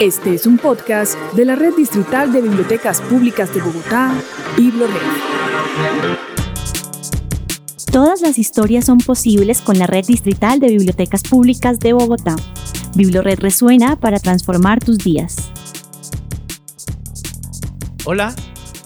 Este es un podcast de la Red Distrital de Bibliotecas Públicas de Bogotá, BibloRed. Todas las historias son posibles con la Red Distrital de Bibliotecas Públicas de Bogotá. BibloRed resuena para transformar tus días. Hola,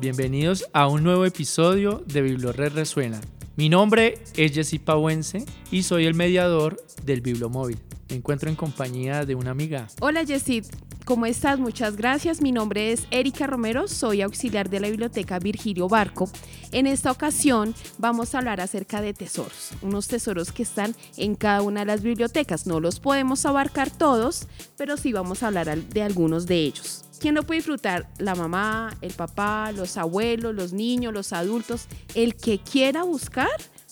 bienvenidos a un nuevo episodio de BibloRed Resuena. Mi nombre es Jessy Pauense y soy el mediador del Bibliomóvil. Me encuentro en compañía de una amiga. Hola Jessy, ¿cómo estás? Muchas gracias. Mi nombre es Erika Romero, soy auxiliar de la biblioteca Virgilio Barco. En esta ocasión vamos a hablar acerca de tesoros, unos tesoros que están en cada una de las bibliotecas. No los podemos abarcar todos, pero sí vamos a hablar de algunos de ellos. ¿Quién lo puede disfrutar? La mamá, el papá, los abuelos, los niños, los adultos. El que quiera buscar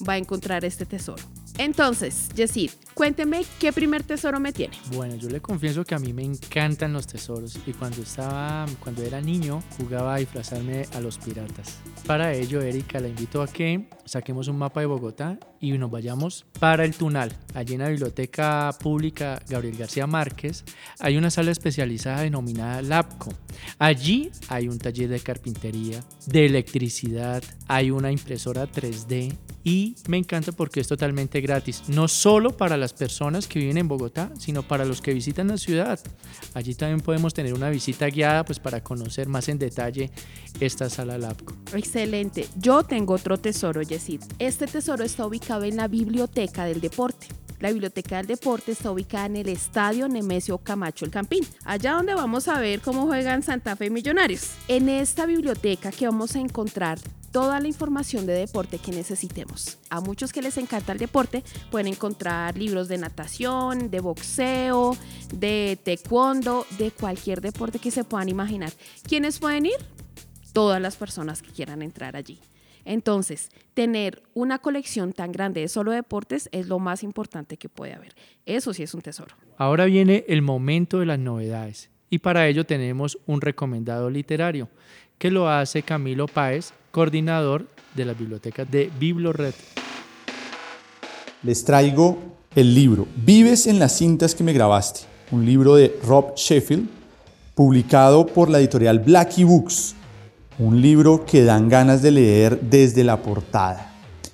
va a encontrar este tesoro. Entonces, Yesid, cuénteme qué primer tesoro me tiene. Bueno, yo le confieso que a mí me encantan los tesoros y cuando estaba, cuando era niño, jugaba a disfrazarme a los piratas. Para ello, Erika, la invito a que saquemos un mapa de Bogotá y nos vayamos para el Tunal. Allí en la Biblioteca Pública Gabriel García Márquez hay una sala especializada denominada LABCO. Allí hay un taller de carpintería, de electricidad, hay una impresora 3D y me encanta porque es totalmente gratis, no solo para las personas que viven en Bogotá, sino para los que visitan la ciudad. Allí también podemos tener una visita guiada pues para conocer más en detalle esta sala LABCO. Excelente. Yo tengo otro tesoro, Yesid. Este tesoro está ubicado en la Biblioteca del Deporte. La Biblioteca del Deporte está ubicada en el Estadio Nemesio Camacho El Campín, allá donde vamos a ver cómo juegan Santa Fe Millonarios. En esta biblioteca que vamos a encontrar toda la información de deporte que necesitemos. A muchos que les encanta el deporte pueden encontrar libros de natación, de boxeo, de taekwondo, de cualquier deporte que se puedan imaginar. ¿Quiénes pueden ir? Todas las personas que quieran entrar allí. Entonces, tener una colección tan grande de solo deportes es lo más importante que puede haber. Eso sí es un tesoro. Ahora viene el momento de las novedades y para ello tenemos un recomendado literario que lo hace Camilo Páez, coordinador de la biblioteca de BibloRed. Les traigo el libro Vives en las cintas que me grabaste, un libro de Rob Sheffield, publicado por la editorial Blackie Books, un libro que dan ganas de leer desde la portada.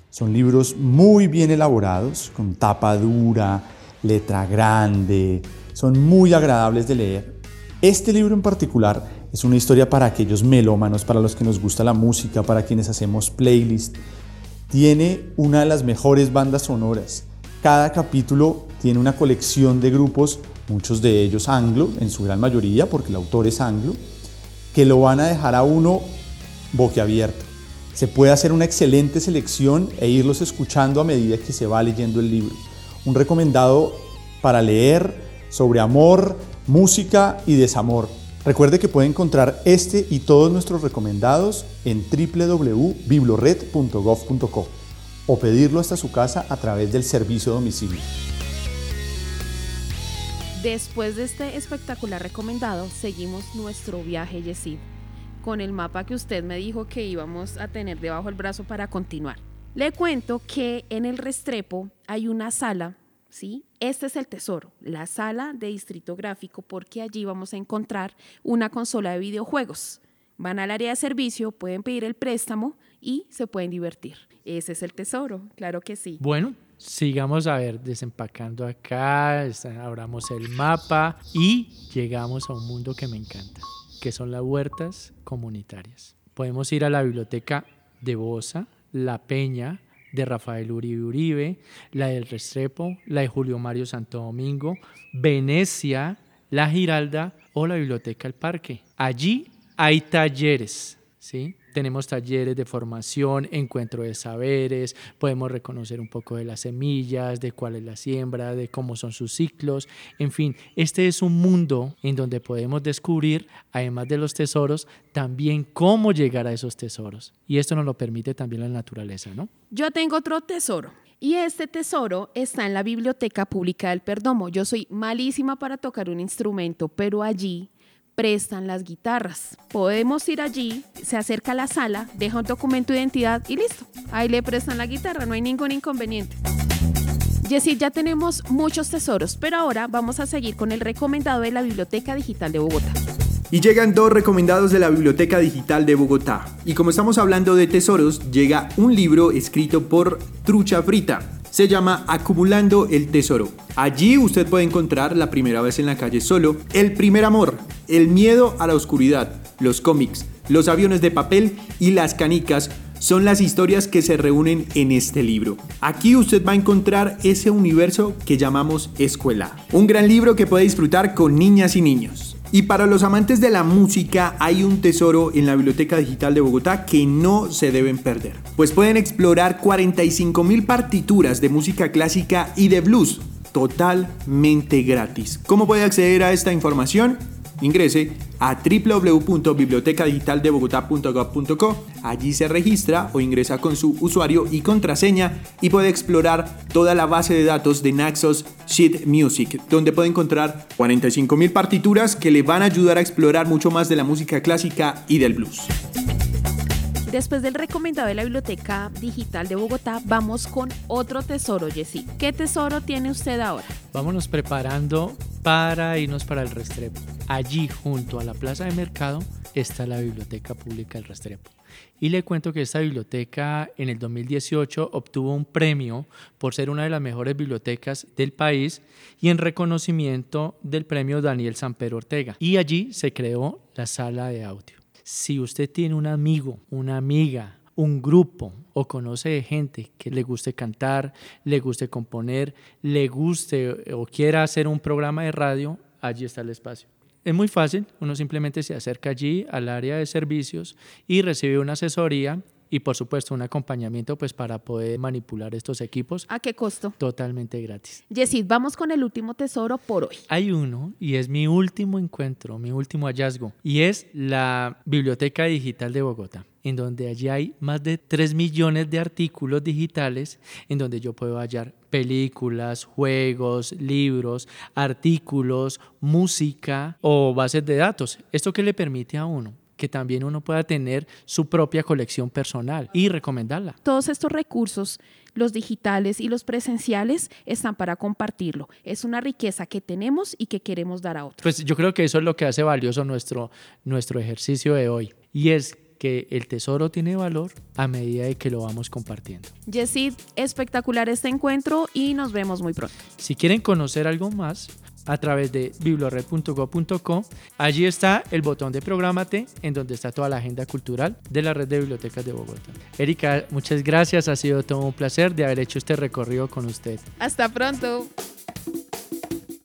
Son libros muy bien elaborados, con tapa dura, letra grande, son muy agradables de leer. Este libro en particular es una historia para aquellos melómanos, para los que nos gusta la música, para quienes hacemos playlist. Tiene una de las mejores bandas sonoras. Cada capítulo tiene una colección de grupos, muchos de ellos anglo, en su gran mayoría, porque el autor es anglo, que lo van a dejar a uno boquiabierto. Se puede hacer una excelente selección e irlos escuchando a medida que se va leyendo el libro. Un recomendado para leer sobre amor, música y desamor. Recuerde que puede encontrar este y todos nuestros recomendados en www.biblored.gov.co o pedirlo hasta su casa a través del servicio domicilio. Después de este espectacular recomendado, seguimos nuestro viaje, Yesid, con el mapa que usted me dijo que íbamos a tener debajo del brazo para continuar. Le cuento que en el Restrepo hay una sala ¿sí? Este es el tesoro, la sala de distrito gráfico, porque allí vamos a encontrar una consola de videojuegos. Van al área de servicio, pueden pedir el préstamo y se pueden divertir. Ese es el tesoro, claro que sí. Bueno, sigamos a ver, desempacando acá, abramos el mapa y llegamos a un mundo que me encanta, que son las huertas comunitarias. Podemos ir a la biblioteca de Bosa, La Peña, de Rafael Uribe Uribe, la del Restrepo, la de Julio Mario Santo Domingo, Venecia, la Giralda o la Biblioteca del Parque. Allí hay talleres, ¿sí? Tenemos talleres de formación, encuentro de saberes, podemos reconocer un poco de las semillas, de cuál es la siembra, de cómo son sus ciclos. En fin, este es un mundo en donde podemos descubrir, además de los tesoros, también cómo llegar a esos tesoros. Y esto nos lo permite también la naturaleza, ¿no? Yo tengo otro tesoro. Y este tesoro está en la Biblioteca Pública del Perdomo. Yo soy malísima para tocar un instrumento, pero allí prestan las guitarras. Podemos ir allí, se acerca a la sala, deja un documento de identidad y listo. Ahí le prestan la guitarra, no hay ningún inconveniente. Yesid, ya tenemos muchos tesoros, pero ahora vamos a seguir con el recomendado de la Biblioteca Digital de Bogotá. Y llegan dos recomendados de la Biblioteca Digital de Bogotá. Y como estamos hablando de tesoros, llega un libro escrito por Trucha Frita. Se llama Acumulando el Tesoro. Allí usted puede encontrar La primera vez en la calle solo, El primer amor, El miedo a la oscuridad, los cómics, los aviones de papel y las canicas son las historias que se reúnen en este libro. Aquí usted va a encontrar ese universo que llamamos escuela. Un gran libro que puede disfrutar con niñas y niños. Y para los amantes de la música hay un tesoro en la Biblioteca Digital de Bogotá que no se deben perder. Pues pueden explorar 45 mil partituras de música clásica y de blues totalmente gratis. ¿Cómo puede acceder a esta información? Ingrese a www.bibliotecadigitaldebogotá.gov.co. Allí se registra o ingresa con su usuario y contraseña y puede explorar toda la base de datos de Naxos Sheet Music, donde puede encontrar 45.000 partituras que le van a ayudar a explorar mucho más de la música clásica y del blues. Después del recomendado de la Biblioteca Digital de Bogotá, vamos con otro tesoro, Jessy. ¿Qué tesoro tiene usted ahora? Vámonos preparando para irnos para el Restrepo. Allí, junto a la plaza de mercado, está la Biblioteca Pública del Restrepo. Y le cuento que esta biblioteca en el 2018 obtuvo un premio por ser una de las mejores bibliotecas del país y en reconocimiento del premio Daniel Samper Ortega. Y allí se creó la sala de audio. Si usted tiene un amigo, una amiga, un grupo o conoce gente que le guste cantar, le guste componer, le guste o quiera hacer un programa de radio, allí está el espacio. Es muy fácil, uno simplemente se acerca allí al área de servicios y recibe una asesoría y por supuesto un acompañamiento pues para poder manipular estos equipos. ¿A qué costo? Totalmente gratis. Yesid, vamos con el último tesoro por hoy. Hay uno y es mi último encuentro, mi último hallazgo y es la Biblioteca Digital de Bogotá en donde allí hay más de 3 millones de artículos digitales en donde yo puedo hallar películas, juegos, libros, artículos, música o bases de datos. ¿Esto qué le permite a uno? Que también uno pueda tener su propia colección personal y recomendarla. Todos estos recursos, los digitales y los presenciales, están para compartirlo. Es una riqueza que tenemos y que queremos dar a otros. Pues yo creo que eso es lo que hace valioso nuestro, nuestro ejercicio de hoy. Y es que el tesoro tiene valor a medida de que lo vamos compartiendo. Yesid, espectacular este encuentro y nos vemos muy pronto. Si quieren conocer algo más, a través de biblored.go.co. Allí está el botón de Prográmate, en donde está toda la agenda cultural de la red de bibliotecas de Bogotá. Erika, muchas gracias. Ha sido todo un placer de haber hecho este recorrido con usted. Hasta pronto.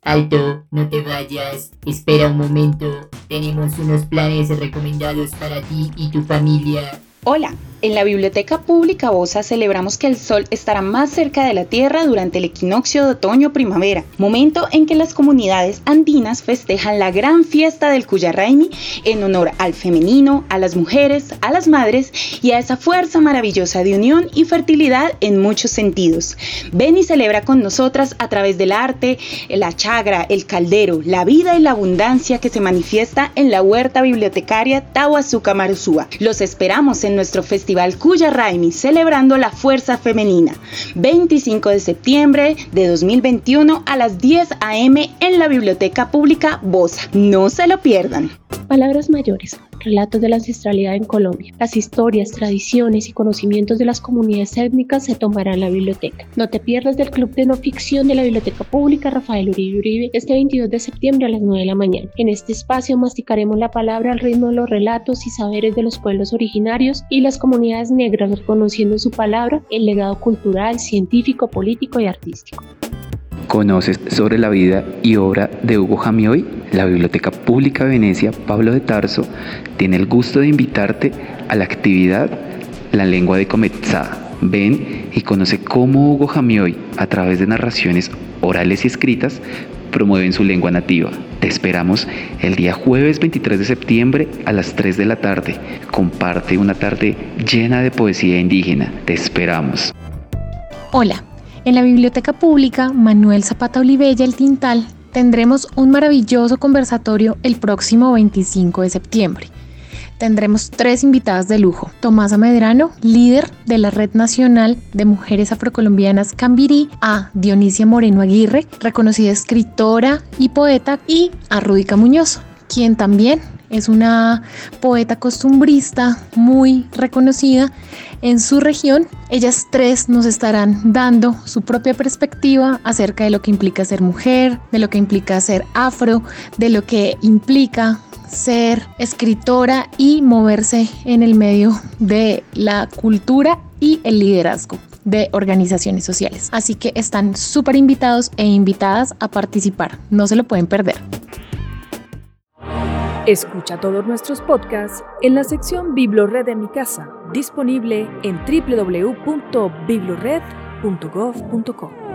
Alto, no te vayas. Espera un momento. Tenemos unos planes recomendados para ti y tu familia. Hola. En la Biblioteca Pública Bosa celebramos que el Sol estará más cerca de la Tierra durante el equinoccio de otoño-primavera, momento en que las comunidades andinas festejan la gran fiesta del Cuyarraimi en honor al femenino, a las mujeres, a las madres y a esa fuerza maravillosa de unión y fertilidad en muchos sentidos. Ven y celebra con nosotras a través del arte, la chagra, el caldero, la vida y la abundancia que se manifiesta en la huerta bibliotecaria Tahuazuca Maruzúa. Los esperamos en nuestro festival Festival Cuya Raimi, celebrando la fuerza femenina. 25 de septiembre de 2021 a las 10 a.m. en la Biblioteca Pública Bosa. No se lo pierdan. Palabras mayores relatos de la ancestralidad en Colombia. Las historias, tradiciones y conocimientos de las comunidades étnicas se tomarán en la biblioteca. No te pierdas del Club de No Ficción de la Biblioteca Pública Rafael Uribe Uribe este 22 de septiembre a las 9 de la mañana. En este espacio masticaremos la palabra al ritmo de los relatos y saberes de los pueblos originarios y las comunidades negras reconociendo su palabra, el legado cultural, científico, político y artístico. ¿Conoces sobre la vida y obra de Hugo Jamioy? La Biblioteca Pública de Venecia Pablo de Tarso tiene el gusto de invitarte a la actividad La lengua de Cometsá. Ven y conoce cómo Hugo Jamioy, a través de narraciones orales y escritas, promueven su lengua nativa. Te esperamos el día jueves 23 de septiembre a las 3 de la tarde. Comparte una tarde llena de poesía indígena. Te esperamos. Hola. En la Biblioteca Pública Manuel Zapata Olivella El Tintal tendremos un maravilloso conversatorio el próximo 25 de septiembre. tendremos tres invitadas de lujo. Tomasa Medrano, líder de la Red Nacional de Mujeres Afrocolombianas Cambirí, a Dionisia Moreno Aguirre, reconocida escritora y poeta, y a Rúdica Muñoz, quien también es una poeta costumbrista muy reconocida en su región. Ellas tres nos estarán dando su propia perspectiva acerca de lo que implica ser mujer, de lo que implica ser afro, de lo que implica ser escritora y moverse en el medio de la cultura y el liderazgo de organizaciones sociales. Así que están súper invitados e invitadas a participar. No se lo pueden perder. Escucha todos nuestros podcasts en la sección Biblored de mi casa, disponible en www.biblored.gov.co.